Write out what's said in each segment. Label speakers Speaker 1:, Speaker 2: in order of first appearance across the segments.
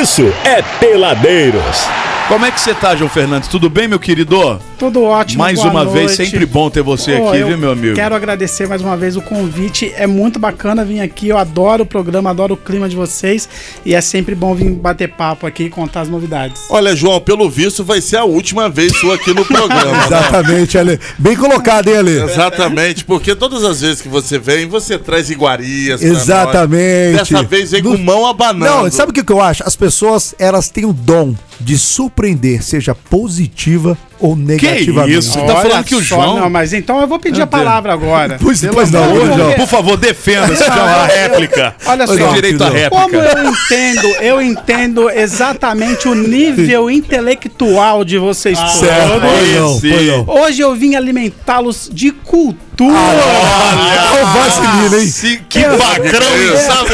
Speaker 1: isso é Peladeiros.
Speaker 2: Como é que você tá, João Fernandes? Tudo bem, meu querido?
Speaker 3: Tudo ótimo.
Speaker 2: Mais
Speaker 3: boa
Speaker 2: uma
Speaker 3: noite.
Speaker 2: vez, sempre bom ter você
Speaker 3: Pô,
Speaker 2: aqui, viu, meu amigo?
Speaker 3: Quero agradecer mais uma vez o convite. É muito bacana vir aqui. Eu adoro o programa, adoro o clima de vocês. E é sempre bom vir bater papo aqui e contar as novidades.
Speaker 4: Olha, João, pelo visto vai ser a última vez sua aqui no programa. né?
Speaker 5: Exatamente, Ale. Bem colocado, hein, Ale?
Speaker 4: Exatamente, porque todas as vezes que você vem, você traz iguarias. pra
Speaker 5: Exatamente.
Speaker 4: nós. Dessa vez vem com mão abanando.
Speaker 5: Não, sabe o que eu acho? As pessoas, elas têm o dom de surpreender, seja positiva ou negativamente.
Speaker 2: isso? Você tá falando que o
Speaker 3: só,
Speaker 2: João-
Speaker 3: Não, mas então eu vou pedir a palavra agora.
Speaker 5: Pois, pois não,
Speaker 3: de
Speaker 5: João.
Speaker 3: Deus.
Speaker 2: Por favor, defenda se chama a réplica.
Speaker 3: Olha
Speaker 2: Tem
Speaker 3: só.
Speaker 2: direito à
Speaker 5: Como
Speaker 3: Como
Speaker 2: réplica.
Speaker 3: eu entendo, eu entendo exatamente o nível intelectual de vocês
Speaker 5: Ah, Certo,
Speaker 3: todos.
Speaker 5: pois não,
Speaker 2: sim.
Speaker 5: pois não.
Speaker 3: Hoje eu vim alimentá-los de cultura.
Speaker 5: Olha hein?
Speaker 2: Se- que bacrão
Speaker 4: isso?
Speaker 2: sabe?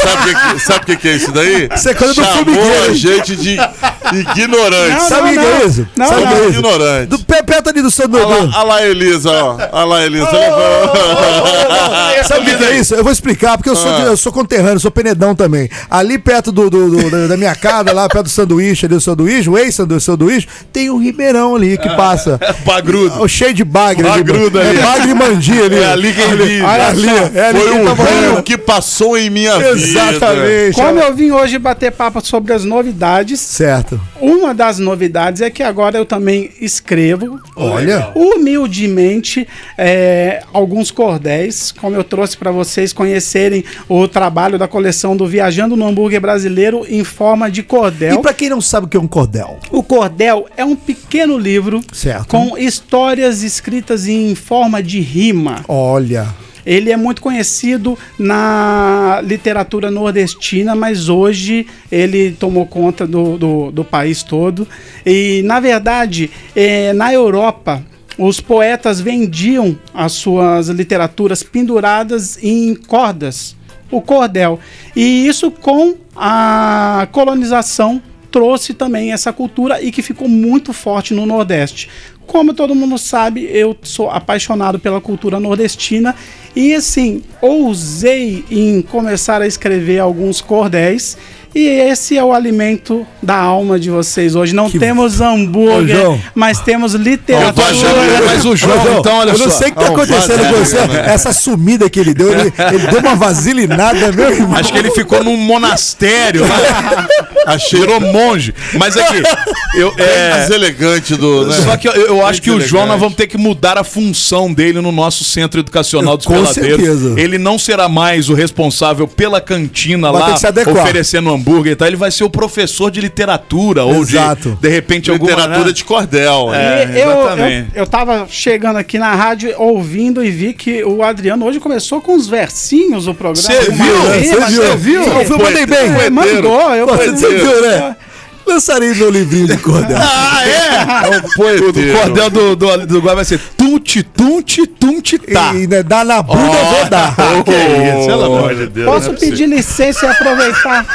Speaker 4: Sabe o que, que- sabe o que, que é isso daí?
Speaker 5: Isso é coisa do
Speaker 4: Chamou a gente de ignorante.
Speaker 3: Não,
Speaker 5: Sabe o que que é
Speaker 3: não.
Speaker 5: isso?
Speaker 3: Não,
Speaker 5: Sabe o que
Speaker 4: Somos
Speaker 5: é isso?
Speaker 4: ignorantes.
Speaker 5: Do pé perto ali do seu
Speaker 4: Olha lá, olha lá, Elisa, ó. Olha lá, Elisa.
Speaker 5: Sabe o que, que é isso? Eu vou explicar, porque eu sou, de- eu sou conterrâneo, sou penedão também. Ali perto do, do- do- da- minha casa, lá perto do sanduíche, ali do sanduíche, o ex-sanduíche, tem um ribeirão ali que passa.
Speaker 2: Bagrudo.
Speaker 5: Cheio de bagre.
Speaker 2: Bagrudo ali.
Speaker 5: É bagre e mandi ali.
Speaker 2: É ali quem vive.
Speaker 5: Olha ali, é ali
Speaker 4: Foi um
Speaker 5: tá
Speaker 4: rio que passou em minha vida.
Speaker 5: Exatamente.
Speaker 3: Como eu vim hoje bater papo sobre as novidades,
Speaker 5: Certo.
Speaker 3: uma das novidades é que agora eu também escrevo,
Speaker 5: Olha.
Speaker 3: humildemente, é, alguns cordéis, como eu trouxe para vocês conhecerem o trabalho da coleção do Viajando no Hambúrguer Brasileiro em forma de
Speaker 5: E
Speaker 3: cordel.
Speaker 5: pra quem não sabe o que é um cordel?
Speaker 3: O cordel é um pequeno livro
Speaker 5: Certo.
Speaker 3: com histórias escritas em forma de rima.
Speaker 5: Olha.
Speaker 3: Ele é muito conhecido na literatura nordestina, mas hoje ele tomou conta do, do, do país todo. E, na verdade, eh, na Europa, os poetas vendiam as suas literaturas penduradas em cordas, o cordel. E isso com a colonização trouxe também essa cultura e que ficou muito forte no Nordeste. Como todo mundo sabe, eu sou apaixonado pela cultura nordestina e assim, ousei em começar a escrever alguns cordéis. E esse é o alimento da alma de vocês hoje. Não
Speaker 5: Que-
Speaker 3: temos
Speaker 5: Ô,
Speaker 3: hambúrguer,
Speaker 5: João.
Speaker 3: mas temos
Speaker 2: Eu
Speaker 3: literatura.
Speaker 2: achando, mas o João,
Speaker 5: Ô, João,
Speaker 2: então, olha
Speaker 5: eu
Speaker 2: só.
Speaker 5: não sei o que tá
Speaker 4: Ah,
Speaker 5: acontecendo com você.
Speaker 4: vaselina, né?
Speaker 5: Essa sumida que ele deu, ele, ele deu uma vaselinada, meu irmão.
Speaker 2: Acho que ele ficou num monastério. né?
Speaker 4: Achei
Speaker 2: Virou monge. Mas aqui, eu. É,
Speaker 4: mais elegante do. Né?
Speaker 2: Só que eu, eu acho que o João, nós vamos ter que mudar a função dele no nosso centro educacional dos
Speaker 5: Com
Speaker 2: peladeiros.
Speaker 5: certeza.
Speaker 2: Ele não será mais o responsável pela cantina
Speaker 5: Vai ter
Speaker 2: lá,
Speaker 5: que se adequar.
Speaker 2: oferecendo hambúrguer e tal. Ele vai ser o professor de literatura ou de,
Speaker 5: Exato.
Speaker 2: de repente, alguma...
Speaker 4: Literatura
Speaker 2: né?
Speaker 4: de cordel.
Speaker 2: É.
Speaker 4: né?
Speaker 3: E eu, eu,
Speaker 2: exatamente.
Speaker 3: eu tava chegando aqui na rádio ouvindo e vi que o Adriano hoje começou com uns versinhos o programa.
Speaker 2: Cê
Speaker 3: uma
Speaker 2: viu,
Speaker 5: né? Você viu?
Speaker 3: cê viu?
Speaker 5: Eu fui, mandei bem.
Speaker 3: É, mandou, eu
Speaker 5: Você viu, né? Lançarei meu livrinho de cordel.
Speaker 2: Ah, é?
Speaker 4: É um poeteiro.
Speaker 2: O cordel do, do, do Guai vai ser tunte, tunte, tunte, tá.
Speaker 5: E né, dá na bunda, eu vou dar.
Speaker 2: que isso, pelo amor de Deus.
Speaker 3: Posso pedir licença e aproveitar?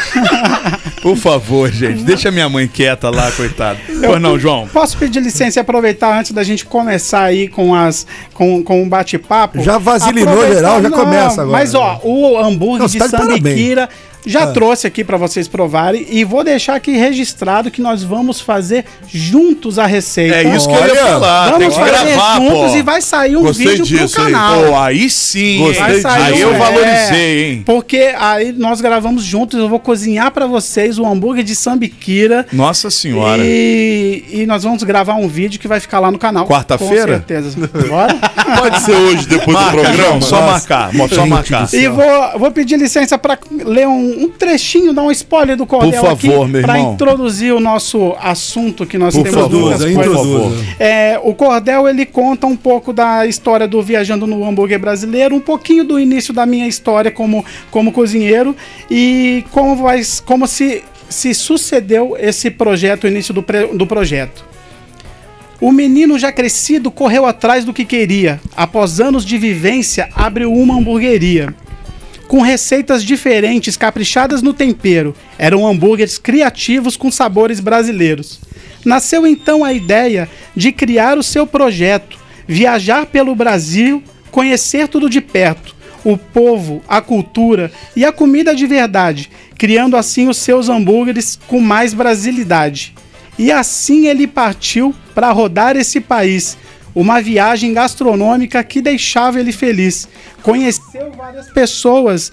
Speaker 2: Por favor, gente, deixa minha mãe quieta lá, coitado. Pois não, João.
Speaker 3: Posso pedir licença e aproveitar antes da gente começar aí com as com, com um bate-papo?
Speaker 5: Já vasilinou geral, já começa agora.
Speaker 3: Mas ó, o hambúrguer
Speaker 5: Não,
Speaker 3: de
Speaker 5: tá
Speaker 3: sambiquira já
Speaker 5: Ah.
Speaker 3: trouxe aqui pra vocês provarem e vou deixar aqui registrado que nós vamos fazer juntos a receita.
Speaker 2: É isso que eu ia
Speaker 5: Olha,
Speaker 2: falar. Tem
Speaker 3: Vamos
Speaker 2: que
Speaker 3: fazer
Speaker 2: gravar,
Speaker 3: juntos
Speaker 2: pô.
Speaker 3: e vai sair um
Speaker 4: Gostei
Speaker 3: vídeo
Speaker 4: disso
Speaker 3: pro
Speaker 4: aí.
Speaker 3: canal.
Speaker 2: Pô, aí sim.
Speaker 4: Gostei disso.
Speaker 2: Aí eu
Speaker 3: é,
Speaker 2: valorizei, hein?
Speaker 3: Porque aí nós gravamos juntos, eu vou cozinhar pra vocês o hambúrguer de sambiquira.
Speaker 2: Nossa senhora.
Speaker 3: E, e nós vamos gravar um vídeo que vai ficar lá no canal.
Speaker 2: Quarta-feira?
Speaker 3: Com certeza. Bora?
Speaker 4: Pode ser hoje, depois do
Speaker 2: Marca,
Speaker 4: programa.
Speaker 2: João, só marcar. Só marcar.
Speaker 5: do
Speaker 3: e vou, vou pedir licença pra ler um, um trechinho, dar um spoiler do Cordel
Speaker 2: Por favor,
Speaker 3: aqui,
Speaker 2: meu
Speaker 3: pra
Speaker 2: irmão.
Speaker 3: introduzir o nosso assunto que nós
Speaker 2: Por
Speaker 3: temos
Speaker 2: favor,
Speaker 3: coisas.
Speaker 5: introduza.
Speaker 3: É, o Cordel ele conta um pouco da história do Viajando no Hambúrguer Brasileiro, um pouquinho do início da minha história como, como cozinheiro e como, vai, como se, se sucedeu esse projeto, o início do, pre- do projeto. O menino já crescido correu atrás do que queria. Após anos de vivência, abriu uma hamburgueria. Com receitas diferentes, caprichadas no tempero, eram hambúrgueres criativos com sabores brasileiros. Nasceu então a ideia de criar o seu projeto, viajar pelo Brasil, conhecer tudo de perto. o povo, a cultura e a comida de verdade, criando assim os seus hambúrgueres com mais brasilidade. E assim ele partiu para rodar esse país. Uma viagem gastronômica que deixava ele feliz. Conheceu várias pessoas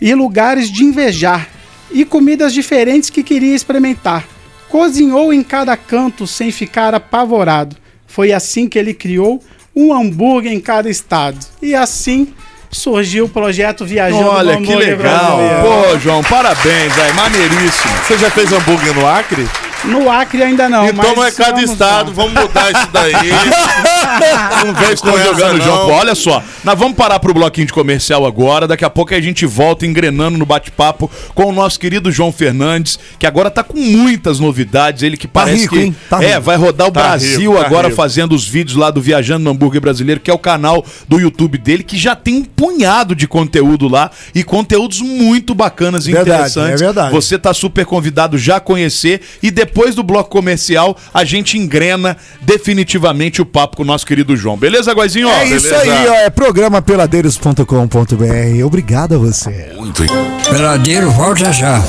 Speaker 3: e lugares de invejar e comidas diferentes que queria experimentar. Cozinhou em cada canto sem ficar apavorado. Foi assim que ele criou um hambúrguer em cada estado. E assim surgiu o projeto Viajando
Speaker 2: Olha que legal.
Speaker 3: Brasileiro.
Speaker 2: Pô, João, parabéns, velho. Maneiríssimo.
Speaker 4: Você já fez hambúrguer no Acre?
Speaker 3: No Acre ainda não.
Speaker 4: então não é cada
Speaker 3: vamos
Speaker 4: estado,
Speaker 3: lá.
Speaker 4: vamos mudar isso daí. não vem com
Speaker 2: jogando. Pô, olha só. Nós vamos parar pro bloquinho de comercial agora. Daqui a pouco a gente volta engrenando no bate-papo com o nosso querido João Fernandes, que agora tá com muitas novidades. Ele que parece
Speaker 5: rico,
Speaker 2: que
Speaker 5: hein? Tá
Speaker 2: é,
Speaker 5: rico.
Speaker 2: vai rodar o
Speaker 4: Tá
Speaker 2: Brasil
Speaker 4: rico, tá
Speaker 2: agora
Speaker 4: rico.
Speaker 2: fazendo os vídeos lá do Viajando no Hambúrguer Brasileiro, que é o canal do YouTube dele, que já tem um punhado de conteúdo lá e conteúdos muito bacanas e
Speaker 5: Verdade,
Speaker 2: interessantes.
Speaker 5: é verdade.
Speaker 2: Você tá super convidado já a conhecer e depois do bloco comercial a gente engrena definitivamente o papo com o nosso querido João. Beleza, Guazinho?
Speaker 5: É isso aí, ó. É programapeladeiros.com.br. Obrigado a você.
Speaker 6: Peladeiro, volta já.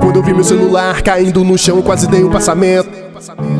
Speaker 7: Quando eu vi meu celular caindo no chão, quase dei um passamento.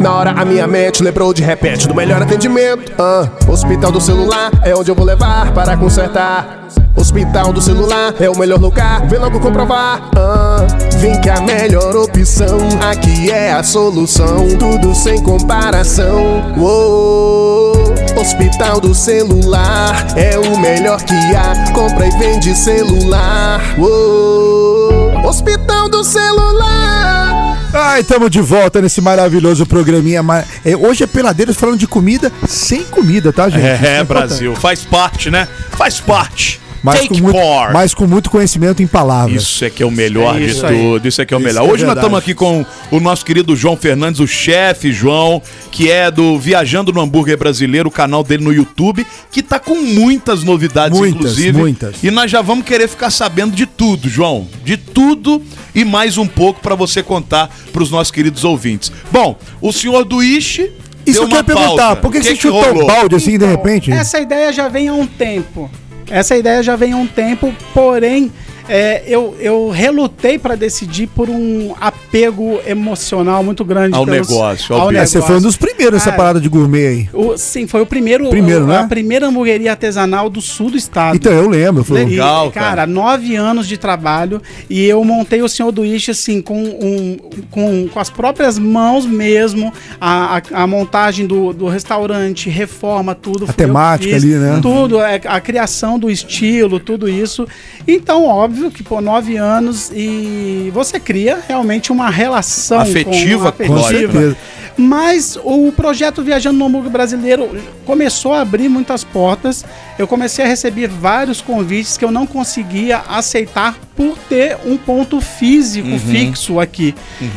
Speaker 7: Na hora a minha mente lembrou de repente do melhor atendimento. Ah, hospital do celular é onde eu vou levar para consertar. Hospital do celular é o melhor lugar, vem logo comprovar. Ah, vem que a melhor opção aqui é a solução, tudo sem comparação. Uou, Hospital do celular é o melhor que há, compra e vende celular. Uou, Hospital do celular.
Speaker 5: Ai, estamos de volta nesse maravilhoso programinha. é, hoje é Peladeiros falando de comida sem comida, tá, gente?
Speaker 2: É,
Speaker 5: importante.
Speaker 2: Brasil. Faz parte, né? Faz parte.
Speaker 5: Mas
Speaker 2: Take
Speaker 5: com, muito, mas com muito conhecimento em palavras.
Speaker 2: Isso é que é o melhor
Speaker 3: É
Speaker 2: de
Speaker 3: isso aí.
Speaker 2: tudo. Isso é que é o
Speaker 5: Isso
Speaker 2: melhor.
Speaker 5: que é
Speaker 2: Hoje nós estamos aqui com o nosso querido João Fernandes, o chefe João, que é do Viajando no Hambúrguer Brasileiro, o canal dele no YouTube, que tá com muitas novidades,
Speaker 5: Muitas,
Speaker 2: inclusive.
Speaker 5: muitas.
Speaker 2: E nós já vamos querer ficar sabendo de tudo, João. De tudo e mais um pouco para você contar para os nossos queridos ouvintes. Bom, o senhor do Ishi.
Speaker 5: Isso que eu ia
Speaker 2: uma
Speaker 5: perguntar. Por que, você
Speaker 2: que
Speaker 5: chutou o
Speaker 2: rolou?
Speaker 5: balde assim de repente?
Speaker 3: Essa ideia já vem há um tempo. Essa ideia já vem há um tempo, porém é, eu, eu relutei para decidir por um apego emocional muito grande
Speaker 2: Ao negócio, ao
Speaker 3: ao.
Speaker 5: É, você foi um dos primeiros nessa
Speaker 3: Cara,
Speaker 5: parada de gourmet aí.
Speaker 3: O- sim, foi o primeiro,
Speaker 5: Primeiro,
Speaker 3: o-
Speaker 5: né?
Speaker 3: a primeira hamburgueria artesanal do sul do estado.
Speaker 5: Então, eu lembro. Foi...
Speaker 3: E,
Speaker 2: Legal,
Speaker 3: cara,
Speaker 2: cara.
Speaker 3: nove anos de trabalho e eu montei o Senhor do Ishi assim, com, um, com, com as próprias mãos mesmo, a, a, a montagem do, do restaurante, reforma, tudo. que
Speaker 5: temática
Speaker 3: fiz,
Speaker 5: ali, né?
Speaker 3: Tudo, é, a criação do estilo, tudo isso. Então, óbvio que, por nove anos e você cria realmente uma relação
Speaker 2: Afetiva,
Speaker 3: com,
Speaker 2: com
Speaker 5: Com
Speaker 3: mas o projeto Viajando no Hambúrguer Brasileiro começou a abrir muitas portas. Eu comecei a receber vários convites que eu não conseguia aceitar por ter um ponto físico fixo aqui.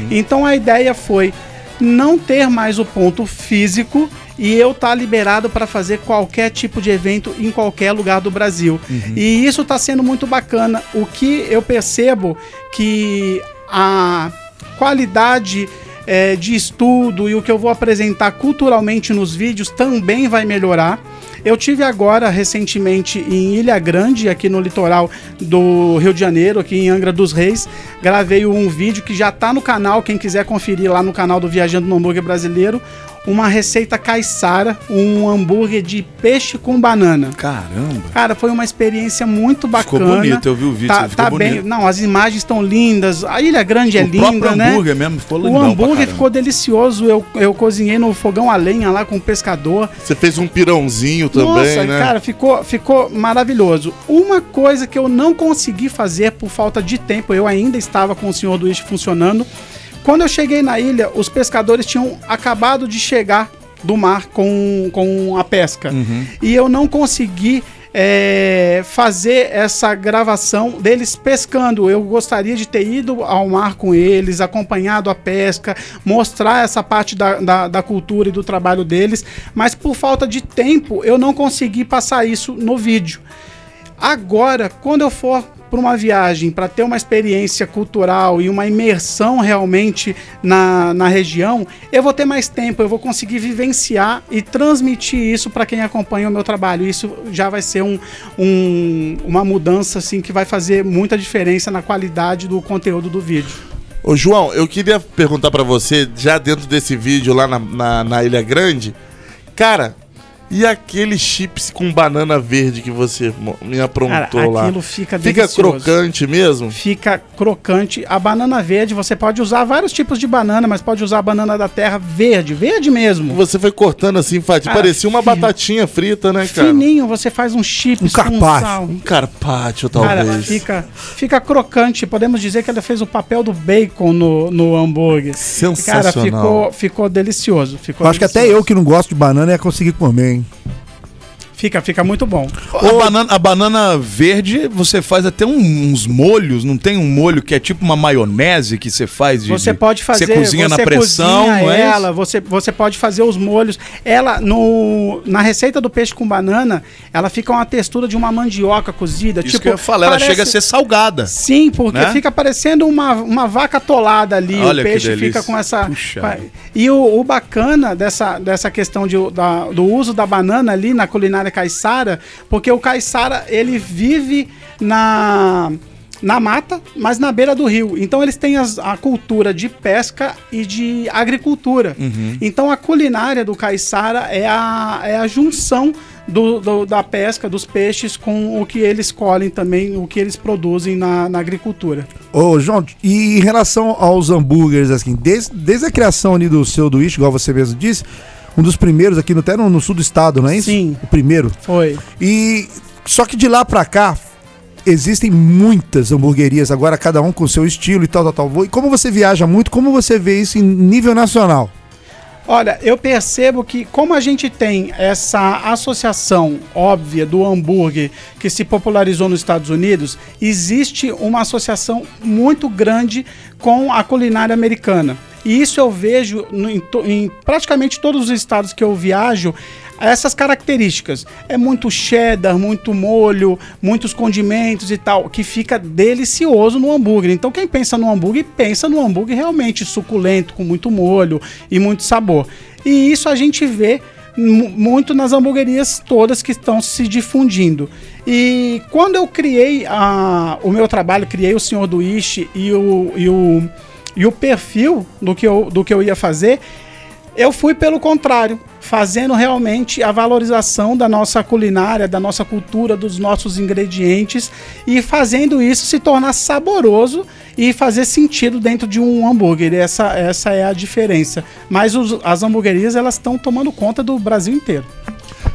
Speaker 3: Então a ideia foi não ter mais o ponto físico e eu estar liberado para fazer qualquer tipo de evento em qualquer lugar do Brasil. E isso está sendo muito bacana. O que eu percebo que a qualidade é, de estudo e o que eu vou apresentar culturalmente nos vídeos também vai melhorar. Eu tive agora recentemente em Ilha Grande, aqui no litoral do Rio de Janeiro, aqui em Angra dos Reis. Gravei um vídeo que já está no canal, quem quiser conferir lá no canal do Viajando no Hambúrguer Brasileiro. Uma receita caiçara, um hambúrguer de peixe com banana.
Speaker 2: Caramba.
Speaker 3: Cara, foi uma experiência muito
Speaker 2: Ficou
Speaker 3: bacana.
Speaker 2: bonito, eu vi o vídeo,
Speaker 3: Tá,
Speaker 2: ficou
Speaker 3: tá bem. Não, as imagens estão lindas. A Ilha Grande é
Speaker 2: o
Speaker 3: linda,
Speaker 2: próprio
Speaker 3: né?
Speaker 2: hambúrguer mesmo ficou
Speaker 3: O
Speaker 2: lindão pra
Speaker 3: hambúrguer ficou delicioso. Eu, eu cozinhei no fogão a lenha lá com o pescador.
Speaker 4: Você fez um pirãozinho também,
Speaker 3: Nossa,
Speaker 4: né?
Speaker 3: cara, ficou, ficou maravilhoso. Uma coisa que eu não consegui fazer por falta de tempo, eu ainda estava com o senhor do funcionando. Quando eu cheguei na ilha, os pescadores tinham acabado de chegar do mar com, com a pesca.
Speaker 2: Uhum.
Speaker 3: E eu não consegui é, fazer essa gravação deles pescando. Eu gostaria de ter ido ao mar com eles, acompanhado a pesca, mostrar essa parte da, da, da cultura e do trabalho deles, mas por falta de tempo eu não consegui passar isso no vídeo. Agora, quando eu for para uma viagem, para ter uma experiência cultural e uma imersão realmente na, na região, eu vou ter mais tempo, eu vou conseguir vivenciar e transmitir isso para quem acompanha o meu trabalho. Isso já vai ser um, um- uma mudança assim que vai fazer muita diferença na qualidade do conteúdo do vídeo.
Speaker 4: Ô, João, eu queria perguntar pra você, já dentro desse vídeo lá na, na, na Ilha Grande, cara, e aquele chips com banana verde que você me aprontou
Speaker 3: Cara,
Speaker 4: lá?
Speaker 3: aquilo fica
Speaker 4: Fica
Speaker 3: delicioso.
Speaker 4: crocante mesmo?
Speaker 3: Fica crocante. A banana verde, você pode usar vários tipos de banana, mas pode usar a banana da terra verde, verde mesmo.
Speaker 4: Você foi cortando assim, Fati,
Speaker 3: Cara,
Speaker 4: parecia uma batatinha frita, né, cara?
Speaker 3: Fininho, você faz um chips
Speaker 5: Um carpaccio.
Speaker 4: Um carpaccio,
Speaker 3: Cara,
Speaker 4: talvez.
Speaker 3: fica, fica crocante. Podemos dizer que ela fez o papel do bacon no, no hambúrguer. Cara,
Speaker 4: Sensacional.
Speaker 3: ficou, ficou delicioso. Ficou
Speaker 5: Eu acho que até
Speaker 3: delicioso.
Speaker 5: eu que não gosto de banana ia conseguir comer, hein? listening.
Speaker 3: Fica, fica muito bom.
Speaker 2: A banana, a banana verde, você faz até uns molhos, não tem um molho que é tipo uma maionese que você faz de.
Speaker 3: Você
Speaker 2: de-
Speaker 3: pode fazer,
Speaker 2: Você cozinha na pressão,
Speaker 3: cozinha
Speaker 2: é
Speaker 3: ela, você, você pode fazer os molhos. Ela, no, na receita do peixe com banana, ela fica uma textura de uma mandioca cozida.
Speaker 2: Isso
Speaker 3: tipo,
Speaker 2: que eu ia falar, ela
Speaker 3: parece-
Speaker 2: chega a ser salgada.
Speaker 3: Sim, porque
Speaker 2: Né?
Speaker 3: fica parecendo uma, uma vaca atolada ali.
Speaker 2: Olha
Speaker 3: o peixe fica com essa.
Speaker 2: Puxa.
Speaker 3: E o, o bacana dessa, dessa questão de, da- do uso da banana ali na culinária caiçara, porque o caiçara ele vive na. Na mata, mas na beira do rio. Então eles têm as- a cultura de pesca e de agricultura.
Speaker 2: Uhum.
Speaker 3: Então a culinária do caiçara é a, é a junção do, do- da pesca, dos peixes, com o que eles colhem também, o que eles produzem na, na agricultura.
Speaker 5: Ô, João, e em relação aos hambúrgueres, assim, desde, desde a criação ali do seu do Ish, igual você mesmo disse, um dos primeiros aqui no, até no, no sul do estado, não é isso?
Speaker 3: Sim.
Speaker 5: O primeiro.
Speaker 3: Foi.
Speaker 5: E só que de lá pra cá existem muitas hamburguerias agora, cada um com seu estilo e tal, tal, tal. E como você viaja muito, como você vê isso em nível nacional?
Speaker 3: Olha, eu percebo que como a gente tem essa associação óbvia do hambúrguer que se popularizou nos Estados Unidos, existe uma associação muito grande com a culinária americana. E isso eu vejo no- em, em praticamente todos os estados que eu viajo, essas características. É muito cheddar, muito molho, muitos condimentos e tal, que fica delicioso no hambúrguer. Então quem pensa no hambúrguer, pensa no hambúrguer realmente suculento, com muito molho e muito sabor. E isso a gente vê mu- muito nas hamburguerias todas que estão se difundindo. E quando eu criei a- o meu trabalho, criei o Senhor do Ishi e o, e o, e o perfil do que, eu, do que eu ia fazer, eu fui pelo contrário, fazendo realmente a valorização da nossa culinária, da nossa cultura, dos nossos ingredientes e fazendo isso se tornar saboroso e fazer sentido dentro de um hambúrguer. Essa, essa é a diferença. Mas os- as hamburguerias elas estão tomando conta do Brasil inteiro.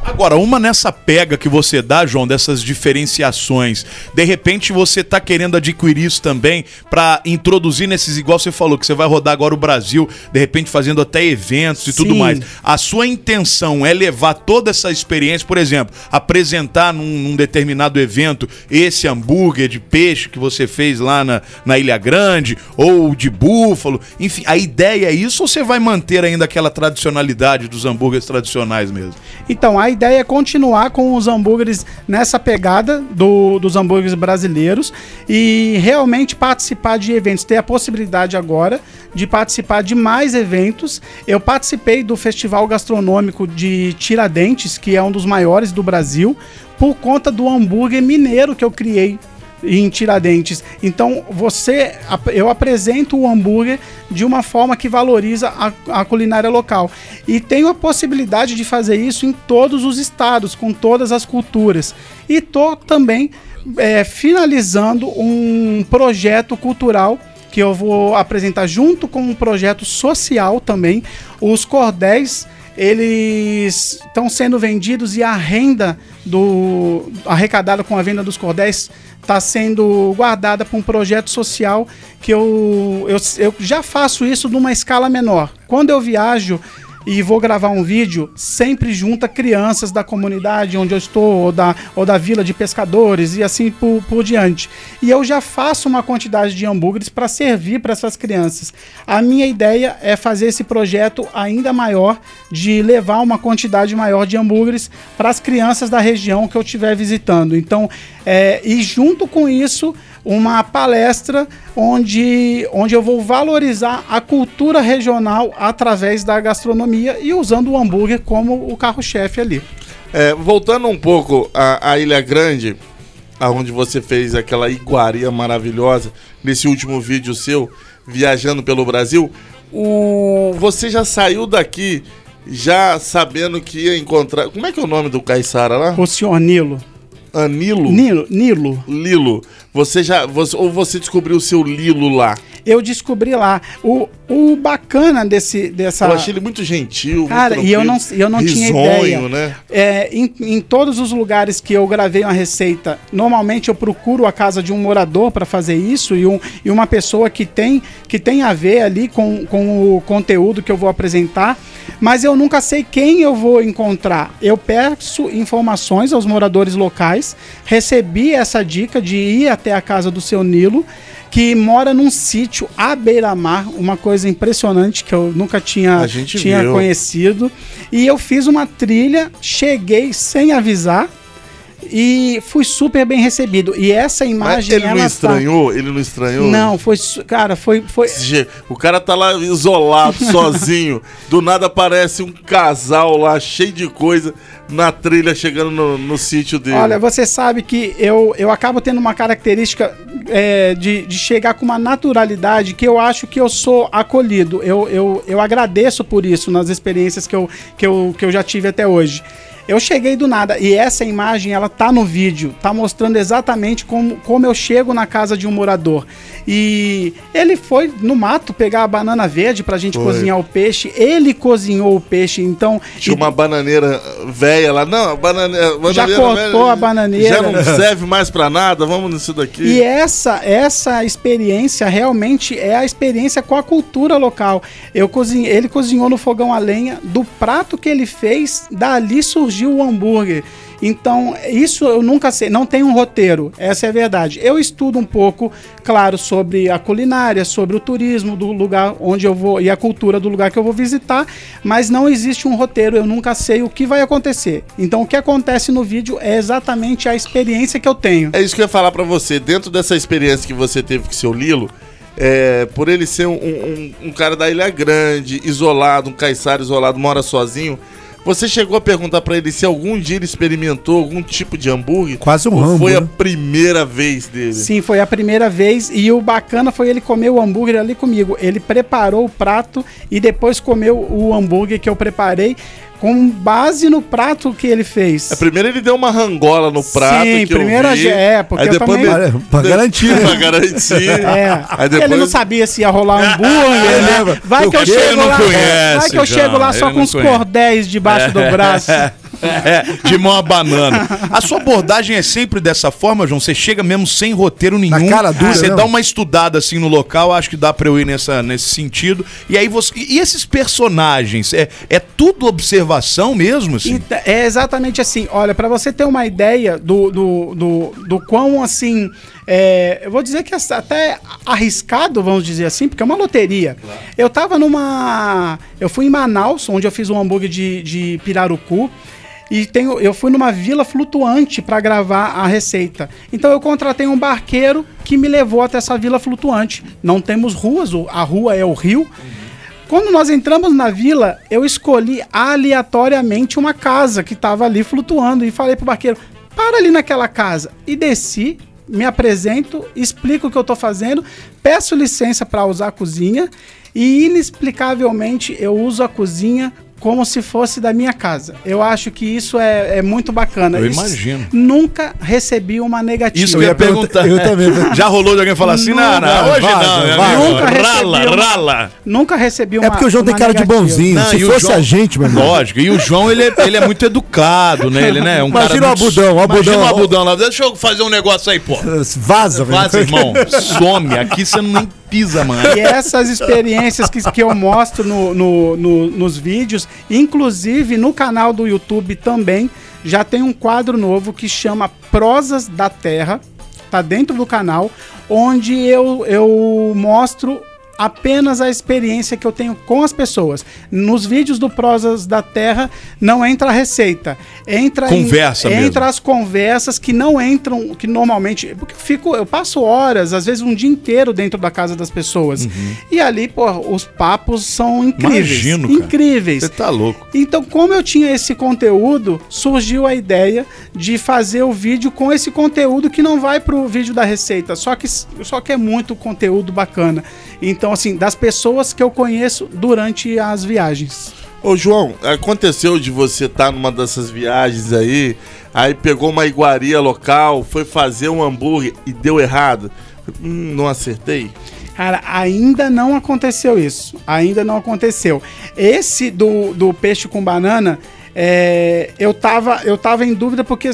Speaker 2: Agora, uma nessa pega que você dá, João, dessas diferenciações, de repente você tá querendo adquirir isso também pra introduzir nesses, igual você falou, que você vai rodar agora o Brasil, de repente fazendo até eventos e tudo
Speaker 3: Sim.
Speaker 2: mais. A sua intenção é levar toda essa experiência, por exemplo, apresentar num, num determinado evento esse hambúrguer de peixe que você fez lá na, na Ilha Grande, ou de búfalo, enfim, a ideia é isso ou você vai manter ainda aquela tradicionalidade dos hambúrgueres tradicionais mesmo?
Speaker 3: Então, a ideia é continuar com os hambúrgueres nessa pegada do- dos hambúrgueres brasileiros e realmente participar de eventos. Ter a possibilidade agora de participar de mais eventos. Eu participei do Festival Gastronômico de Tiradentes, que é um dos maiores do Brasil, por conta do hambúrguer mineiro que eu criei em Tiradentes. Então, você, eu apresento o hambúrguer de uma forma que valoriza a, a culinária local. E tenho a possibilidade de fazer isso em todos os estados, com todas as culturas. E tô também é, finalizando um projeto cultural que eu vou apresentar junto com um projeto social também. Os cordéis eles estão sendo vendidos e a renda do arrecadada com a venda dos cordéis está sendo guardada para um projeto social que eu, eu, eu já faço isso numa escala menor. Quando eu viajo e vou gravar um vídeo, sempre junta crianças da comunidade onde eu estou, ou da, ou da vila de pescadores e assim por, por diante. E eu já faço uma quantidade de hambúrgueres para servir para essas crianças. A minha ideia é fazer esse projeto ainda maior, de levar uma quantidade maior de hambúrgueres para as crianças da região que eu estiver visitando. Então, é, e junto com isso, uma palestra onde, onde eu vou valorizar a cultura regional através da gastronomia e usando o hambúrguer como o carro-chefe ali.
Speaker 4: É, voltando um pouco à, à Ilha Grande, aonde você fez aquela iguaria maravilhosa, nesse último vídeo seu, viajando pelo Brasil, o... você já saiu daqui já sabendo que ia encontrar. Como é que é o nome do Caissara lá?
Speaker 3: O senhor Nilo.
Speaker 4: Anilo?
Speaker 3: Nilo. Nilo.
Speaker 4: Lilo. Você já. Você, ou você descobriu o seu Lilo lá?
Speaker 3: Eu descobri lá. O, o bacana desse, dessa.
Speaker 4: Eu achei ele muito gentil.
Speaker 3: Cara,
Speaker 4: muito
Speaker 3: e eu não, eu não tinha
Speaker 4: risonho,
Speaker 3: ideia.
Speaker 4: né?
Speaker 3: É, em, em todos os lugares que eu gravei uma receita, normalmente eu procuro a casa de um morador para fazer isso e, um, e uma pessoa que tem, que tem a ver ali com, com o conteúdo que eu vou apresentar, mas eu nunca sei quem eu vou encontrar. Eu peço informações aos moradores locais, recebi essa dica de ir até a casa do seu Nilo que mora num sítio à beira-mar, uma coisa impressionante que eu nunca tinha, tinha
Speaker 4: viu.
Speaker 3: conhecido. E eu fiz uma trilha, cheguei sem avisar e fui super bem recebido. E essa
Speaker 4: Mas
Speaker 3: imagem
Speaker 4: ele não
Speaker 3: tá-
Speaker 4: estranhou? Ele não estranhou?
Speaker 3: Não, foi, cara, foi foi
Speaker 4: O cara tá lá isolado, sozinho. Do nada aparece um casal lá, cheio de coisa, na trilha, chegando no, no sítio dele.
Speaker 3: Olha, você sabe que eu, eu acabo tendo uma característica é, de, de chegar com uma naturalidade que eu acho que eu sou acolhido. Eu, eu, eu agradeço por isso nas experiências que eu, que, eu, que eu já tive até hoje. Eu cheguei do nada e essa imagem ela tá no vídeo, tá mostrando exatamente como, como eu chego na casa de um morador. E ele foi no mato pegar a banana verde pra gente
Speaker 4: Foi.
Speaker 3: cozinhar o peixe. Ele cozinhou o peixe, então
Speaker 4: Tinha
Speaker 3: e-
Speaker 4: uma bananeira velha lá. Não, a bananeira,
Speaker 3: Já
Speaker 4: bananeira
Speaker 3: cortou
Speaker 4: velha,
Speaker 3: a bananeira.
Speaker 4: Já não serve mais pra nada, vamos nisso daqui.
Speaker 3: E essa essa experiência realmente é a experiência com a cultura local. Eu cozinhei, ele cozinhou no fogão a lenha, do prato que ele fez, dali surgiu o hambúrguer. Então, isso eu nunca sei, não tem um roteiro, essa é a verdade. Eu estudo um pouco, claro, sobre a culinária, sobre o turismo do lugar onde eu vou e a cultura do lugar que eu vou visitar, mas não existe um roteiro, eu nunca sei o que vai acontecer. Então, o que acontece no vídeo é exatamente a experiência que eu tenho.
Speaker 4: É isso que eu ia falar pra você. Dentro dessa experiência que você teve com seu Lilo, é, por ele ser um, um- um cara da Ilha Grande, isolado, um caiçara isolado, mora sozinho, você chegou a perguntar pra ele se algum dia ele experimentou algum tipo de hambúrguer?
Speaker 5: Quase um
Speaker 4: Ou
Speaker 5: Rambo,
Speaker 4: foi a primeira vez dele?
Speaker 3: Sim, foi a primeira vez e o bacana foi ele comer o hambúrguer ali comigo. Ele preparou o prato e depois comeu o hambúrguer que eu preparei com base no prato que ele fez.
Speaker 4: É, primeiro ele deu uma rangola no prato
Speaker 3: Sim,
Speaker 4: que
Speaker 3: primeiro
Speaker 4: eu
Speaker 3: a
Speaker 4: vi.
Speaker 3: é, porque
Speaker 4: aí
Speaker 3: eu
Speaker 4: depois
Speaker 3: também-
Speaker 4: de-
Speaker 5: Pra- pra
Speaker 4: de-
Speaker 5: garantir, né?
Speaker 4: pra garantir.
Speaker 3: É,
Speaker 4: Aí depois...
Speaker 3: ele não sabia se ia rolar hambúrguer, né? Vai que eu chego lá,
Speaker 2: conhece,
Speaker 3: vai que eu chego lá só
Speaker 2: ele
Speaker 3: com os
Speaker 2: conhece.
Speaker 3: cordéis debaixo do braço.
Speaker 2: É, de mão a banana. A sua abordagem é sempre dessa forma, João? Você chega mesmo sem roteiro nenhum.
Speaker 5: cara dura,
Speaker 2: Você
Speaker 5: né?
Speaker 2: dá uma estudada assim no local, acho que dá pra eu ir nessa, nesse sentido. E aí você. E esses personagens? É, é tudo observação mesmo, assim?
Speaker 3: Então, é exatamente assim. Olha, pra você ter uma ideia do, do, do, do quão assim. é, eu vou dizer que é até arriscado, vamos dizer assim, porque é uma loteria. Eu tava numa. Eu fui em Manaus, onde eu fiz um hambúrguer de, de pirarucu. E tenho, eu fui numa vila flutuante para gravar a receita. Então eu contratei um barqueiro que me levou até essa vila flutuante. Não temos ruas, a rua é o rio. Quando nós entramos na vila, eu escolhi aleatoriamente uma casa que estava ali flutuando e falei pro barqueiro: para ali naquela casa. E desci, me apresento, explico o que eu tô fazendo, peço licença para usar a cozinha e inexplicavelmente eu uso a cozinha como se fosse da minha casa. Eu acho que isso é, é muito bacana.
Speaker 2: Eu
Speaker 3: Isso-
Speaker 2: imagino.
Speaker 3: Nunca recebi uma negativa.
Speaker 2: Isso que eu ia perguntar.
Speaker 5: Eu também.
Speaker 2: Já rolou de alguém falar assim? Não, não, hoje
Speaker 5: Vaza,
Speaker 2: não.
Speaker 5: vaza.
Speaker 3: Nunca recebi
Speaker 2: Rala,
Speaker 3: uma-
Speaker 2: rala.
Speaker 3: Nunca recebi uma
Speaker 5: É porque o João tem cara de
Speaker 3: negativa.
Speaker 5: bonzinho.
Speaker 2: Não,
Speaker 5: Se fosse
Speaker 2: João-
Speaker 5: a gente, meu irmão.
Speaker 2: Lógico, e o João, ele é, ele é muito educado, né? Ele né, é um
Speaker 5: Imagina
Speaker 2: cara
Speaker 5: o Abudão, o
Speaker 2: Imagina
Speaker 5: Abudão.
Speaker 2: o Abudão lá. Deixa eu fazer um negócio aí, pô.
Speaker 5: Vaza, velho.
Speaker 2: Vaza, irmão. Some. Aqui você nem pisa, mano.
Speaker 3: E essas experiências que, que eu mostro no, no- no- nos vídeos, inclusive no canal do YouTube também, já tem um quadro novo que chama Prosas da Terra, tá dentro do canal, onde eu, eu mostro apenas a experiência que eu tenho com as pessoas. Nos vídeos do Prosas da Terra não entra a receita, entra em-
Speaker 2: Conversa mesmo.
Speaker 3: entra as conversas que não entram, que normalmente. Porque eu fico, eu passo horas, às vezes um dia inteiro dentro da casa das pessoas. E ali, pô, os papos são incríveis.
Speaker 2: Uhum. Imagino, cara.
Speaker 3: incríveis.
Speaker 2: Você tá louco.
Speaker 3: Então, como eu tinha esse conteúdo, surgiu a ideia de fazer o vídeo com esse conteúdo que não vai pro vídeo da receita, só que, só que é muito conteúdo bacana. Então, assim, das pessoas que eu conheço durante as viagens.
Speaker 4: Ô, João, aconteceu de você estar numa dessas viagens aí, aí pegou uma iguaria local, foi fazer um hambúrguer e deu errado. Hum, não acertei?
Speaker 3: Cara, ainda não aconteceu isso. Ainda não aconteceu. Esse do, do peixe com banana, é, eu, tava, eu tava em dúvida porque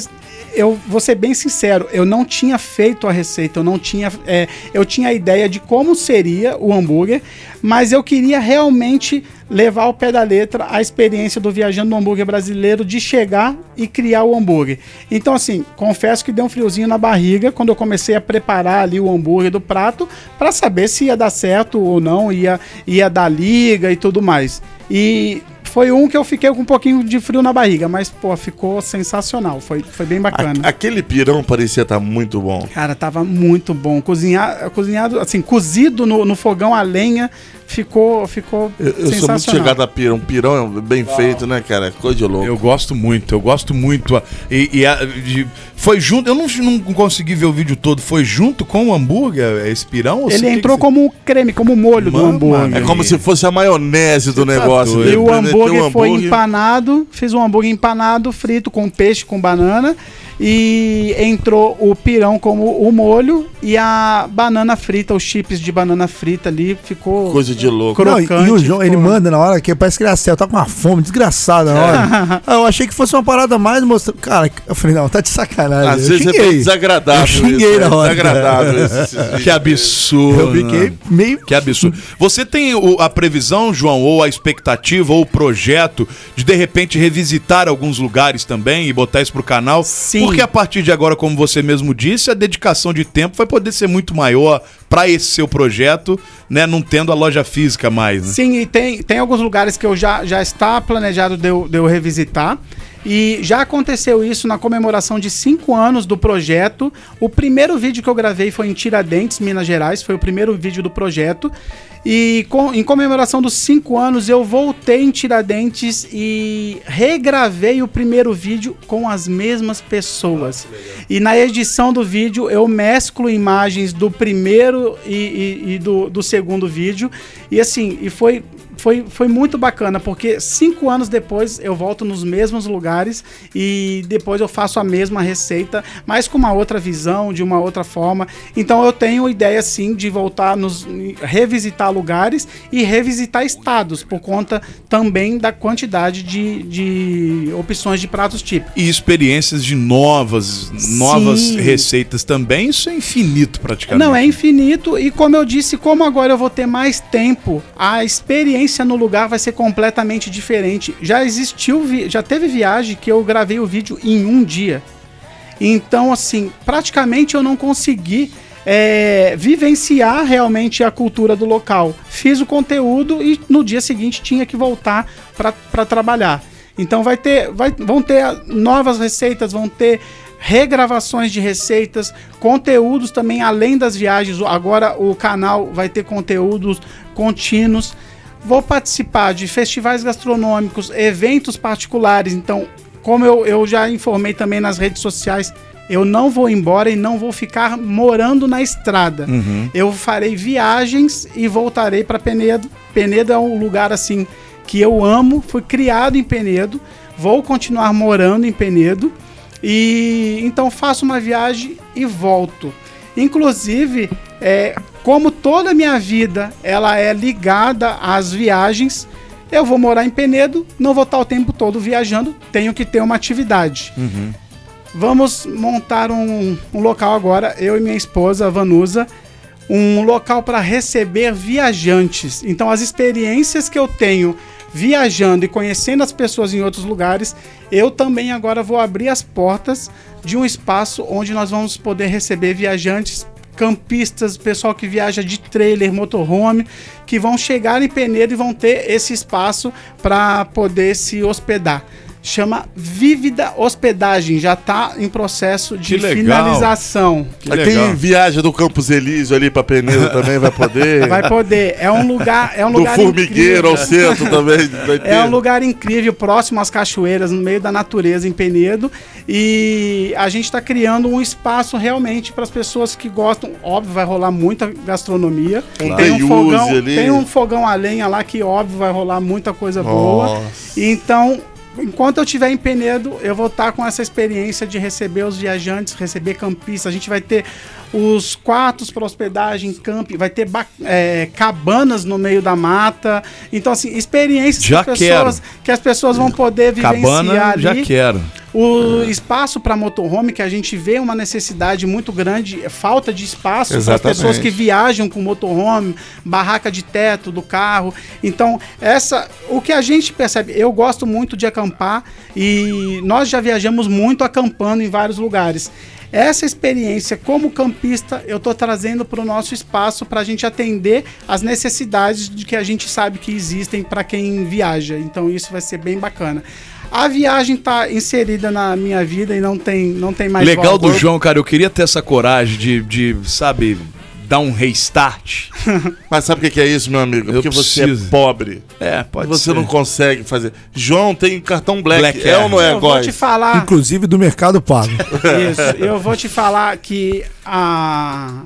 Speaker 3: eu vou ser bem sincero, eu não tinha feito a receita, eu não tinha. é, eu tinha a ideia de como seria o hambúrguer, mas eu queria realmente levar ao pé da letra a experiência do viajando no hambúrguer brasileiro de chegar e criar o hambúrguer. Então, assim, confesso que deu um friozinho na barriga quando eu comecei a preparar ali o hambúrguer do prato para saber se ia dar certo ou não, ia, ia dar liga e tudo mais. E foi um que eu fiquei com um pouquinho de frio na barriga, mas, pô, ficou sensacional. Foi, foi bem bacana.
Speaker 4: A- aquele pirão parecia estar muito bom.
Speaker 3: Cara, tava muito bom. Cozinhar, cozinhado, assim, cozido no, no fogão a lenha, ficou, ficou
Speaker 4: Eu, eu sou muito chegado a pirão. Pirão é bem feito, né, cara? Coisa de louco.
Speaker 2: Eu gosto muito, eu gosto muito. E, e a- de- foi junto, eu não, não consegui ver o vídeo todo, foi junto com o hambúrguer, esse pirão? ou
Speaker 3: Ele
Speaker 2: você-
Speaker 3: entrou
Speaker 2: que-
Speaker 3: como creme, como molho do hambúrguer.
Speaker 4: É como se fosse a maionese do
Speaker 2: tá
Speaker 4: negócio. né?
Speaker 3: E o
Speaker 4: Meteu
Speaker 3: hambúrguer foi empanado, fiz um hambúrguer empanado, frito com peixe, com banana. E entrou o pirão como o molho e a banana frita, os chips de banana frita ali, ficou
Speaker 4: Coisa de louco.
Speaker 5: Não, e-
Speaker 3: crocante.
Speaker 5: e o João, ele
Speaker 3: ficou-
Speaker 5: manda na hora que parece que ele acerta, tá com uma fome desgraçada na hora. Eu achei que fosse uma parada mais mostrando. Cara, eu falei, não, tá de sacanagem.
Speaker 4: Às
Speaker 5: eu
Speaker 4: vezes é
Speaker 5: xinguei.
Speaker 4: bem desagradável.
Speaker 5: Eu xinguei
Speaker 4: isso,
Speaker 5: na
Speaker 4: é
Speaker 5: hora.
Speaker 4: Desagradável esse-
Speaker 2: Que absurdo.
Speaker 5: Eu fiquei meio.
Speaker 2: Que absurdo. Você tem o- a previsão, João, ou a expectativa, ou o projeto de de repente revisitar alguns lugares também e botar isso pro canal?
Speaker 3: Sim.
Speaker 2: Porque a partir de agora, como você mesmo disse, a dedicação de tempo vai poder ser muito maior para esse seu projeto, né? Não tendo a loja física mais, né?
Speaker 3: Sim, e tem, tem alguns lugares que eu já, já está planejado de eu, de eu revisitar. E já aconteceu isso na comemoração de cinco anos do projeto. O primeiro vídeo que eu gravei foi em Tiradentes, Minas Gerais. Foi o primeiro vídeo do projeto. E com- em comemoração dos cinco anos, eu voltei em Tiradentes e regravei o primeiro vídeo com as mesmas pessoas. e na edição do vídeo, eu mesclo imagens do primeiro e, e- e do, do segundo vídeo. E assim, e foi foi, foi muito bacana, porque cinco anos depois eu volto nos mesmos lugares e depois eu faço a mesma receita, mas com uma outra visão, de uma outra forma. Então eu tenho ideia sim de voltar nos revisitar lugares e revisitar estados, por conta também da quantidade de, de opções de pratos típicos.
Speaker 2: E experiências de novas, novas
Speaker 3: Sim.
Speaker 2: receitas também, isso é infinito praticamente.
Speaker 3: Não, é infinito e como eu disse, como agora eu vou ter mais tempo, a experiência no lugar vai ser completamente diferente. Já existiu, já teve viagem que eu gravei o vídeo em um dia. Então, assim, praticamente eu não consegui é, vivenciar realmente a cultura do local. Fiz o conteúdo e no dia seguinte tinha que voltar para trabalhar. Então vai ter, vai, vão ter novas receitas, vão ter regravações de receitas, conteúdos também além das viagens. Agora o canal vai ter conteúdos contínuos. Vou participar de festivais gastronômicos, eventos particulares. Então, como eu, eu já informei também nas redes sociais, eu não vou embora e não vou ficar morando na estrada. Eu farei viagens e voltarei para Penedo. Penedo é um lugar assim que eu amo, fui criado em Penedo, vou continuar morando em Penedo e então faço uma viagem e volto. Inclusive, é, como toda a minha vida ela é ligada às viagens, eu vou morar em Penedo, não vou estar o tempo todo viajando, tenho que ter uma atividade. Vamos montar um, um local agora, eu e minha esposa, Vanusa, um local para receber viajantes. Então, as experiências que eu tenho viajando e conhecendo as pessoas em outros lugares, eu também agora vou abrir as portas de um espaço onde nós vamos poder receber viajantes campistas, pessoal que viaja de trailer, motorhome, que vão chegar em Penedo e vão ter esse espaço para poder se hospedar chama Vívida Hospedagem, já está em processo de finalização.
Speaker 2: Que
Speaker 4: Aí
Speaker 2: legal.
Speaker 4: Quem viaja do Campos Elísio ali pra Penedo também vai poder.
Speaker 3: Vai poder, é um lugar, é um
Speaker 4: do
Speaker 3: lugar
Speaker 4: formigueiro
Speaker 3: incrível.
Speaker 4: ao centro também. Vai ter.
Speaker 3: É um lugar incrível, próximo às cachoeiras, no meio da natureza, em Penedo. E a gente está criando um espaço realmente para as pessoas que gostam. Óbvio, vai rolar muita gastronomia.
Speaker 4: Um
Speaker 3: Tem, um fogão,
Speaker 4: ali.
Speaker 3: tem um fogão a lenha lá que, óbvio, vai rolar muita coisa boa.
Speaker 4: Nossa.
Speaker 3: Então, enquanto eu estiver em Penedo, eu vou estar com essa experiência de receber os viajantes, receber campistas. A gente vai ter os quartos para hospedagem, camp, vai ter é, cabanas no meio da mata. Então, assim, experiências que, as pessoas, que as pessoas vão poder vivenciar
Speaker 2: Cabana,
Speaker 3: ali.
Speaker 2: já quero.
Speaker 3: O espaço para motorhome, que a gente vê uma necessidade muito grande, é falta de espaço para as pessoas que viajam com motorhome, barraca de teto do carro. Então, essa, o que a gente percebe, eu gosto muito de acampar e nós já viajamos muito acampando em vários lugares. Essa experiência como campista eu estou trazendo para o nosso espaço para a gente atender as necessidades de que a gente sabe que existem para quem viaja. Então isso vai ser bem bacana. A viagem está inserida na minha vida e não tem, não tem mais
Speaker 2: Legal
Speaker 3: volta.
Speaker 2: do João, cara, eu queria ter essa coragem de, de sabe, dar um restart.
Speaker 4: Mas sabe o que é isso, meu amigo?
Speaker 2: Eu
Speaker 4: Porque você
Speaker 2: preciso.
Speaker 4: é pobre.
Speaker 2: É, pode
Speaker 4: você
Speaker 2: ser.
Speaker 4: não consegue fazer. João tem cartão black.
Speaker 2: Black,
Speaker 4: é,
Speaker 2: é.
Speaker 4: ou não é,
Speaker 3: eu vou te falar.
Speaker 5: Inclusive do Mercado Pago.
Speaker 3: Isso, eu vou te falar que a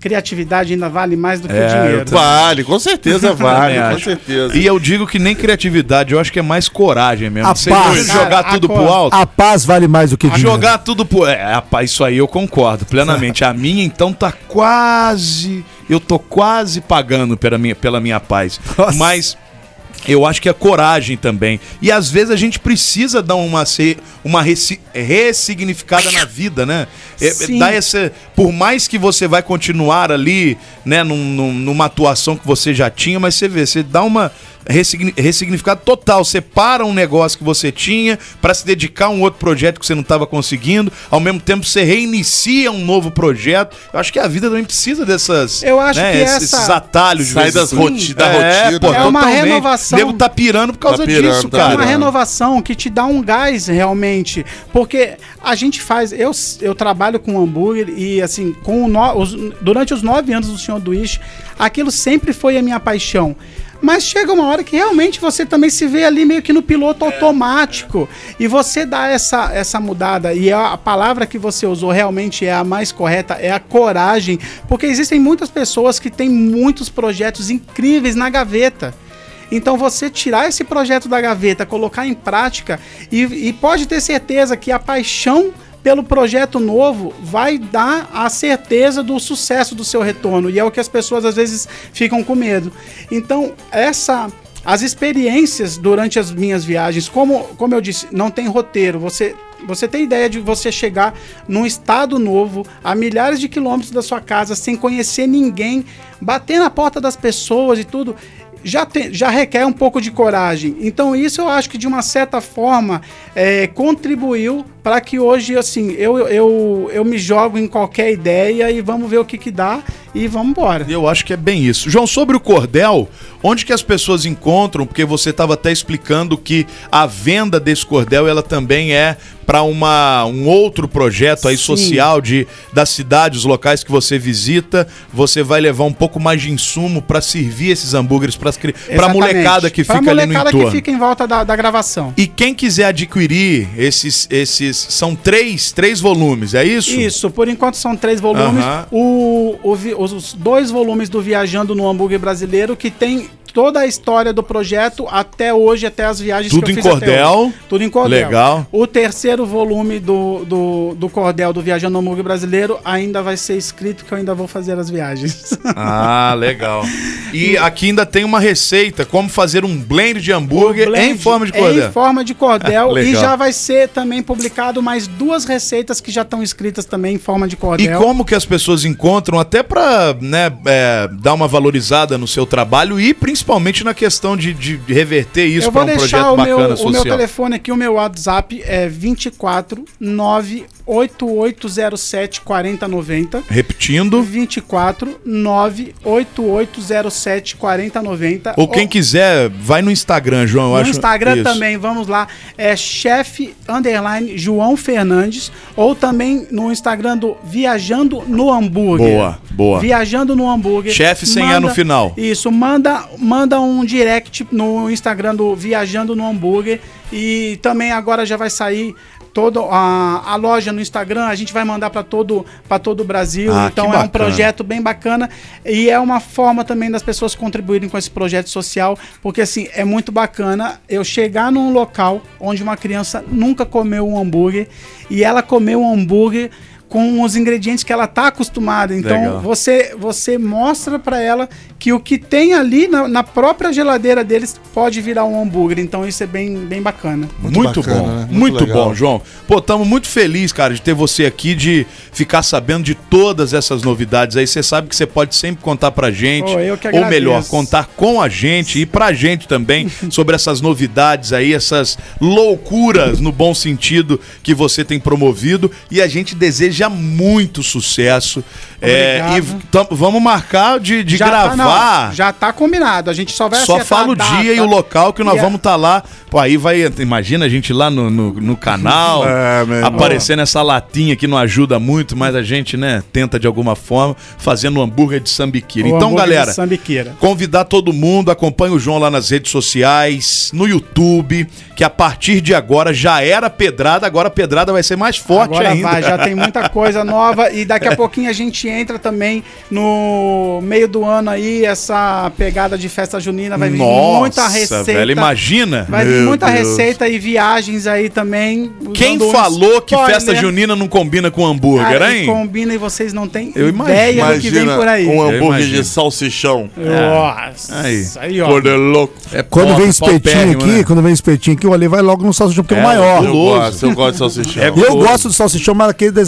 Speaker 3: criatividade ainda vale mais do que
Speaker 2: É,
Speaker 3: o dinheiro.
Speaker 4: Vale, com certeza vale, com
Speaker 2: acho.
Speaker 4: certeza.
Speaker 2: E eu digo que nem criatividade, eu acho que é mais coragem mesmo.
Speaker 5: A
Speaker 2: Você
Speaker 5: paz.
Speaker 2: jogar
Speaker 3: Cara,
Speaker 2: tudo
Speaker 3: a
Speaker 2: pro
Speaker 3: cor-
Speaker 2: alto.
Speaker 5: A paz vale mais do que dinheiro.
Speaker 2: Jogar tudo pro. É, rapaz, isso aí eu concordo plenamente. A minha, então, tá quase. Eu tô quase pagando pela minha, pela minha paz.
Speaker 5: Nossa.
Speaker 2: Mas. Eu acho que é coragem também. E às vezes a gente precisa dar uma, uma ressignificada na vida, né? É, é,
Speaker 3: Sim.
Speaker 2: dar essa, por mais que você vai continuar ali, né, num- num- numa atuação que você já tinha, mas você vê, você dá uma ressignificado total. Você para um negócio que você tinha para se dedicar a um outro projeto que você não estava conseguindo. Ao mesmo tempo, você reinicia um novo projeto. Eu acho que a vida também precisa dessas.
Speaker 3: Eu acho
Speaker 2: né,
Speaker 3: que
Speaker 2: esses,
Speaker 3: essa-
Speaker 2: esses atalhos de
Speaker 4: Sai das roti- da
Speaker 2: É,
Speaker 4: rotina.
Speaker 2: pô,
Speaker 3: É uma
Speaker 2: totalmente.
Speaker 3: renovação.
Speaker 2: O nego tá pirando por causa
Speaker 4: Tá pirando,
Speaker 2: disso,
Speaker 4: tá
Speaker 3: É
Speaker 2: cara.
Speaker 3: uma
Speaker 4: Caramba.
Speaker 3: renovação que te dá um gás realmente. Porque a gente faz. Eu, eu trabalho com hambúrguer e, assim, com o no- os- durante os nove anos do Senhor do Ish, aquilo sempre foi a minha paixão. Mas chega uma hora que realmente você também se vê ali meio que no piloto automático. E você dá essa, essa mudada. E a, a palavra que você usou realmente é a mais correta, é a coragem. Porque existem muitas pessoas que têm muitos projetos incríveis na gaveta. Então você tirar esse projeto da gaveta, colocar em prática e, e pode ter certeza que a paixão pelo projeto novo vai dar a certeza do sucesso do seu retorno e é o que as pessoas às vezes ficam com medo. Então essa as experiências durante as minhas viagens, como, como eu disse, não tem roteiro. Você você tem ideia de você chegar num estado novo, a milhares de quilômetros da sua casa, sem conhecer ninguém, bater na porta das pessoas e tudo, já, tem, já requer um pouco de coragem. Então, isso eu acho que de uma certa forma é, contribuiu para que hoje, assim, eu, eu, eu me jogo em qualquer ideia e vamos ver o que, que dá e vamos embora.
Speaker 2: Eu acho que é bem isso. João, sobre o cordel, onde que as pessoas encontram? Porque você estava até explicando que a venda desse cordel ela também é para uma um outro projeto aí
Speaker 3: Sim.
Speaker 2: social de das cidades, os locais que você visita. Você vai levar um pouco mais de insumo para servir esses hambúrgueres para para
Speaker 3: Exatamente.
Speaker 2: molecada que
Speaker 3: Pra
Speaker 2: fica ali no
Speaker 3: molecada
Speaker 2: entorno.
Speaker 3: que fica em volta da, da gravação.
Speaker 2: E quem quiser adquirir esses esses são três três volumes, é isso?
Speaker 3: Isso, por enquanto são três volumes. O, o os dois volumes do Viajando no Hambúrguer Brasileiro, que tem toda a história do projeto até hoje, até as viagens
Speaker 2: Tudo
Speaker 3: que eu
Speaker 2: em
Speaker 3: fiz até
Speaker 2: cordel.
Speaker 3: hoje. Tudo em cordel.
Speaker 2: Legal.
Speaker 3: O terceiro volume do, do, do cordel do Viajando no Hambúrguer Brasileiro ainda vai ser escrito que eu ainda vou fazer as viagens.
Speaker 2: Ah, legal. E aqui ainda tem uma receita, como fazer um blend de hambúrguer
Speaker 3: blend
Speaker 2: em forma de cordel.
Speaker 3: Em forma de cordel. e
Speaker 2: Legal.
Speaker 3: já vai ser também publicado mais duas receitas que já estão escritas também em forma de
Speaker 2: E
Speaker 3: cordel.
Speaker 2: como que as pessoas encontram, até pra né, é, dar uma valorizada no seu trabalho e principalmente na questão de, de reverter isso para um projeto
Speaker 3: o meu,
Speaker 2: bacana
Speaker 3: o meu
Speaker 2: social.
Speaker 3: telefone aqui, o meu WhatsApp é 24 98807 4090.
Speaker 2: Repetindo,
Speaker 3: 24 98807 4090.
Speaker 2: ou quem quiser, vai no Instagram, João, eu
Speaker 3: No
Speaker 2: acho.
Speaker 3: Instagram
Speaker 2: isso.
Speaker 3: também, vamos lá, é chefe underline João Fernandes, ou também no Instagram do Viajando no Hambúrguer.
Speaker 2: Boa, boa.
Speaker 3: Viajando no Hambúrguer.
Speaker 2: Chefe sem A no final.
Speaker 3: Isso, manda, manda um direct no Instagram do Viajando no Hambúrguer e também agora já vai sair toda a, a loja no Instagram, a gente vai mandar para todo para todo o Brasil.
Speaker 2: Ah,
Speaker 3: então é um projeto bem bacana e é uma forma também das pessoas contribuírem com esse projeto social, porque assim, é muito bacana eu chegar num local onde uma criança nunca comeu um hambúrguer e ela comeu um hambúrguer com os ingredientes que ela tá acostumada. Então
Speaker 2: Legal.
Speaker 3: você você mostra para ela que o que tem ali na, na própria geladeira deles pode virar um hambúrguer. Então isso é bem, bem bacana.
Speaker 2: Muito,
Speaker 4: Muito bacana,
Speaker 2: bom,
Speaker 4: né? Muito
Speaker 2: muito, bom, João. Pô, estamos muito felizes, cara, de ter você aqui, de ficar sabendo de todas essas novidades aí. Você sabe que você pode sempre contar pra gente,
Speaker 3: Pô, eu que
Speaker 2: ou melhor, contar com a gente e pra gente também sobre essas novidades aí, essas loucuras no bom sentido que você tem promovido. E a gente deseja muito sucesso. É, e vamos marcar de, de
Speaker 3: Já tá,
Speaker 2: gravar.
Speaker 3: não, já tá combinado. A gente só vai
Speaker 2: Só fala o
Speaker 3: data.
Speaker 2: dia e o local que nós vamos estar lá. Pô, aí vai, imagina a gente lá no, no, no canal,
Speaker 4: É,
Speaker 2: aparecendo essa latinha que não ajuda muito, mas a gente, né, tenta de alguma forma, fazendo um hambúrguer de sambiquira.
Speaker 3: O
Speaker 2: Então, galera,
Speaker 3: sambiqueira.
Speaker 2: convidar todo mundo, acompanha o João lá nas redes sociais, no YouTube, que a partir de agora já era pedrada, agora a pedrada vai ser mais forte
Speaker 3: Agora
Speaker 2: ainda.
Speaker 3: vai, já tem muita coisa nova e daqui a pouquinho a gente entra também no meio do ano aí, essa pegada de festa junina, vai vir
Speaker 2: Nossa,
Speaker 3: muita receita.
Speaker 2: velho, imagina.
Speaker 3: Vai vir
Speaker 4: Meu
Speaker 3: muita
Speaker 4: Deus.
Speaker 3: receita e viagens aí também.
Speaker 2: Quem falou que
Speaker 3: spoiler.
Speaker 2: festa junina não combina com hambúrguer,
Speaker 3: Cara,
Speaker 2: hein?
Speaker 3: combina e vocês não têm
Speaker 2: Eu
Speaker 3: ideia do que vem por aí.
Speaker 4: um hambúrguer de salsichão.
Speaker 3: Nossa,
Speaker 2: Aí.
Speaker 3: aí, ó.
Speaker 4: De louco.
Speaker 2: É
Speaker 5: Quando vem espetinho aqui,
Speaker 2: né?
Speaker 5: quando vem espetinho aqui, o Ale vai logo no salsichão, porque é,
Speaker 2: É,
Speaker 5: o maior.
Speaker 4: Eu gosto, eu gosto de salsichão.
Speaker 2: É
Speaker 5: Eu gosto do salsichão, mas aquele da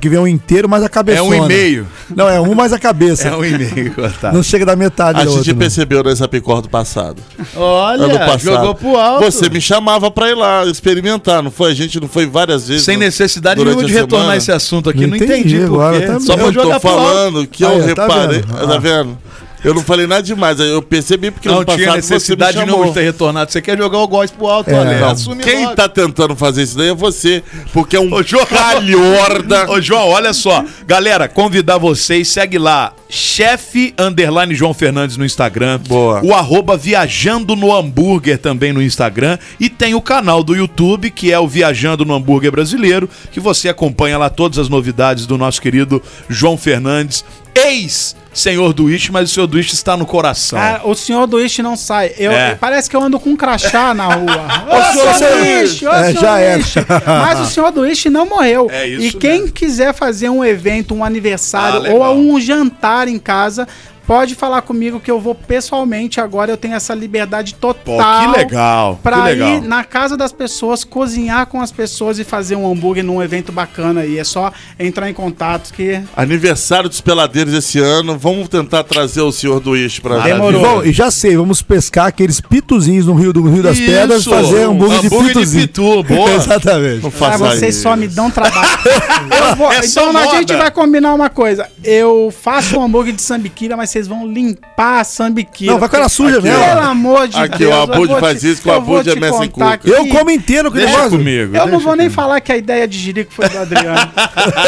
Speaker 5: Que vem um inteiro, mais a cabeça.
Speaker 2: É um e meio.
Speaker 5: Não, é um mais a cabeça.
Speaker 2: É um e meio, tá.
Speaker 5: Não chega da metade
Speaker 4: A
Speaker 5: da
Speaker 4: gente
Speaker 5: outra. não.
Speaker 4: percebeu nessa picor do passado.
Speaker 2: Olha,
Speaker 4: ano passado.
Speaker 2: jogou pro alto.
Speaker 4: Você me chamava pra ir lá experimentar, não foi? A gente não foi várias vezes.
Speaker 2: Sem
Speaker 4: no-
Speaker 2: necessidade nenhuma de retornar
Speaker 4: semana?
Speaker 2: esse assunto aqui. Não,
Speaker 5: Não
Speaker 2: entendi,
Speaker 5: entendi
Speaker 2: por
Speaker 5: agora,
Speaker 2: quê.
Speaker 5: tá
Speaker 2: Só pra
Speaker 4: Eu tô falando que eu
Speaker 5: tá
Speaker 4: reparei. Tá vendo? Eu não falei nada demais, eu percebi porque
Speaker 2: Não tinha necessidade
Speaker 4: você
Speaker 2: nenhuma
Speaker 4: chamou.
Speaker 2: de ter retornado. Você quer jogar o góis pro alto,
Speaker 5: É.
Speaker 2: olha.
Speaker 5: Não,
Speaker 2: Assume
Speaker 4: Quem
Speaker 2: logo.
Speaker 4: tá tentando fazer isso daí é você, porque é um
Speaker 2: Ô, João.
Speaker 4: calhorda.
Speaker 2: Ô, João, olha só. Galera, convidar vocês, segue lá. Chefe underline João Fernandes no Instagram.
Speaker 4: Boa.
Speaker 2: O arroba Viajando no Hambúrguer também no Instagram. E tem o canal do YouTube, que é o Viajando no Hambúrguer Brasileiro, que você acompanha lá todas as novidades do nosso querido João Fernandes, ex senhor do mas o senhor do está no coração.
Speaker 3: Ah, o senhor do não sai. Eu,
Speaker 2: É.
Speaker 3: Parece que eu ando com um crachá na rua. Ô,
Speaker 5: senhor
Speaker 3: senhor do ô,
Speaker 5: É,
Speaker 3: senhor
Speaker 5: já
Speaker 3: do
Speaker 5: era.
Speaker 3: Ish. Mas o senhor do não morreu.
Speaker 2: É isso
Speaker 3: e quem
Speaker 2: mesmo.
Speaker 3: quiser fazer um evento, um
Speaker 2: Ah,
Speaker 3: aniversário
Speaker 2: legal.
Speaker 3: ou um jantar em casa, pode falar comigo que eu vou pessoalmente. Agora eu tenho essa liberdade
Speaker 2: Pô,
Speaker 3: total.
Speaker 2: que legal.
Speaker 3: Pra
Speaker 2: que legal.
Speaker 3: ir na casa das pessoas, cozinhar com as pessoas e fazer um hambúrguer num evento bacana aí. É só entrar em contato que
Speaker 4: Aniversário dos peladeiros esse ano. Vamos tentar trazer o senhor do Ish pra
Speaker 3: Demorou.
Speaker 5: Bom, e já sei, vamos pescar aqueles pituzinhos no Rio, do Rio das
Speaker 2: Isso,
Speaker 5: Pedras, fazer
Speaker 2: um
Speaker 5: hambúrguer, de
Speaker 2: hambúrguer de
Speaker 5: pituzinho.
Speaker 2: pitu, boa.
Speaker 5: Exatamente.
Speaker 4: Não
Speaker 3: Ah, vocês
Speaker 4: isso.
Speaker 3: só me dão trabalho. Eu vou-
Speaker 2: É
Speaker 3: então a gente vai combinar uma coisa. Eu faço um hambúrguer de sambiquira, mas vocês vão limpar a sambiquira.
Speaker 5: Não, vai com ela suja
Speaker 4: Aqui,
Speaker 5: mesmo.
Speaker 3: Pelo amor de
Speaker 4: Aqui,
Speaker 3: Deus.
Speaker 4: o
Speaker 3: eu
Speaker 4: Abud faz
Speaker 3: te-
Speaker 4: isso, que o Abud é
Speaker 3: te
Speaker 4: mestre em
Speaker 3: contar
Speaker 4: cuca.
Speaker 5: Eu
Speaker 3: que-
Speaker 5: como inteiro com
Speaker 2: Deixa
Speaker 5: negócio.
Speaker 2: comigo.
Speaker 3: Eu não vou nem falar que a ideia de Jirico foi do Adriano.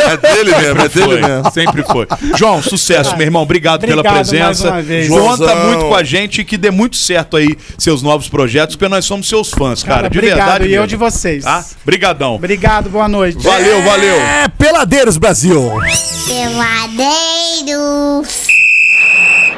Speaker 4: É dele mesmo, é dele mesmo.
Speaker 2: sempre foi. João, sucesso, meu irmão. Obrigado, pela
Speaker 3: Obrigado
Speaker 2: presença.
Speaker 3: uma vez.
Speaker 2: Conta
Speaker 4: Joãozão.
Speaker 2: muito com a gente e que dê muito certo aí seus novos projetos, porque nós somos seus fãs, cara.
Speaker 3: Cara,
Speaker 2: de
Speaker 3: obrigado.
Speaker 2: verdade.
Speaker 3: E eu de vocês.
Speaker 2: Tá? Brigadão.
Speaker 3: Obrigado, boa noite.
Speaker 2: Valeu, valeu.
Speaker 5: É Peladeiros Brasil.
Speaker 8: Peladeiros.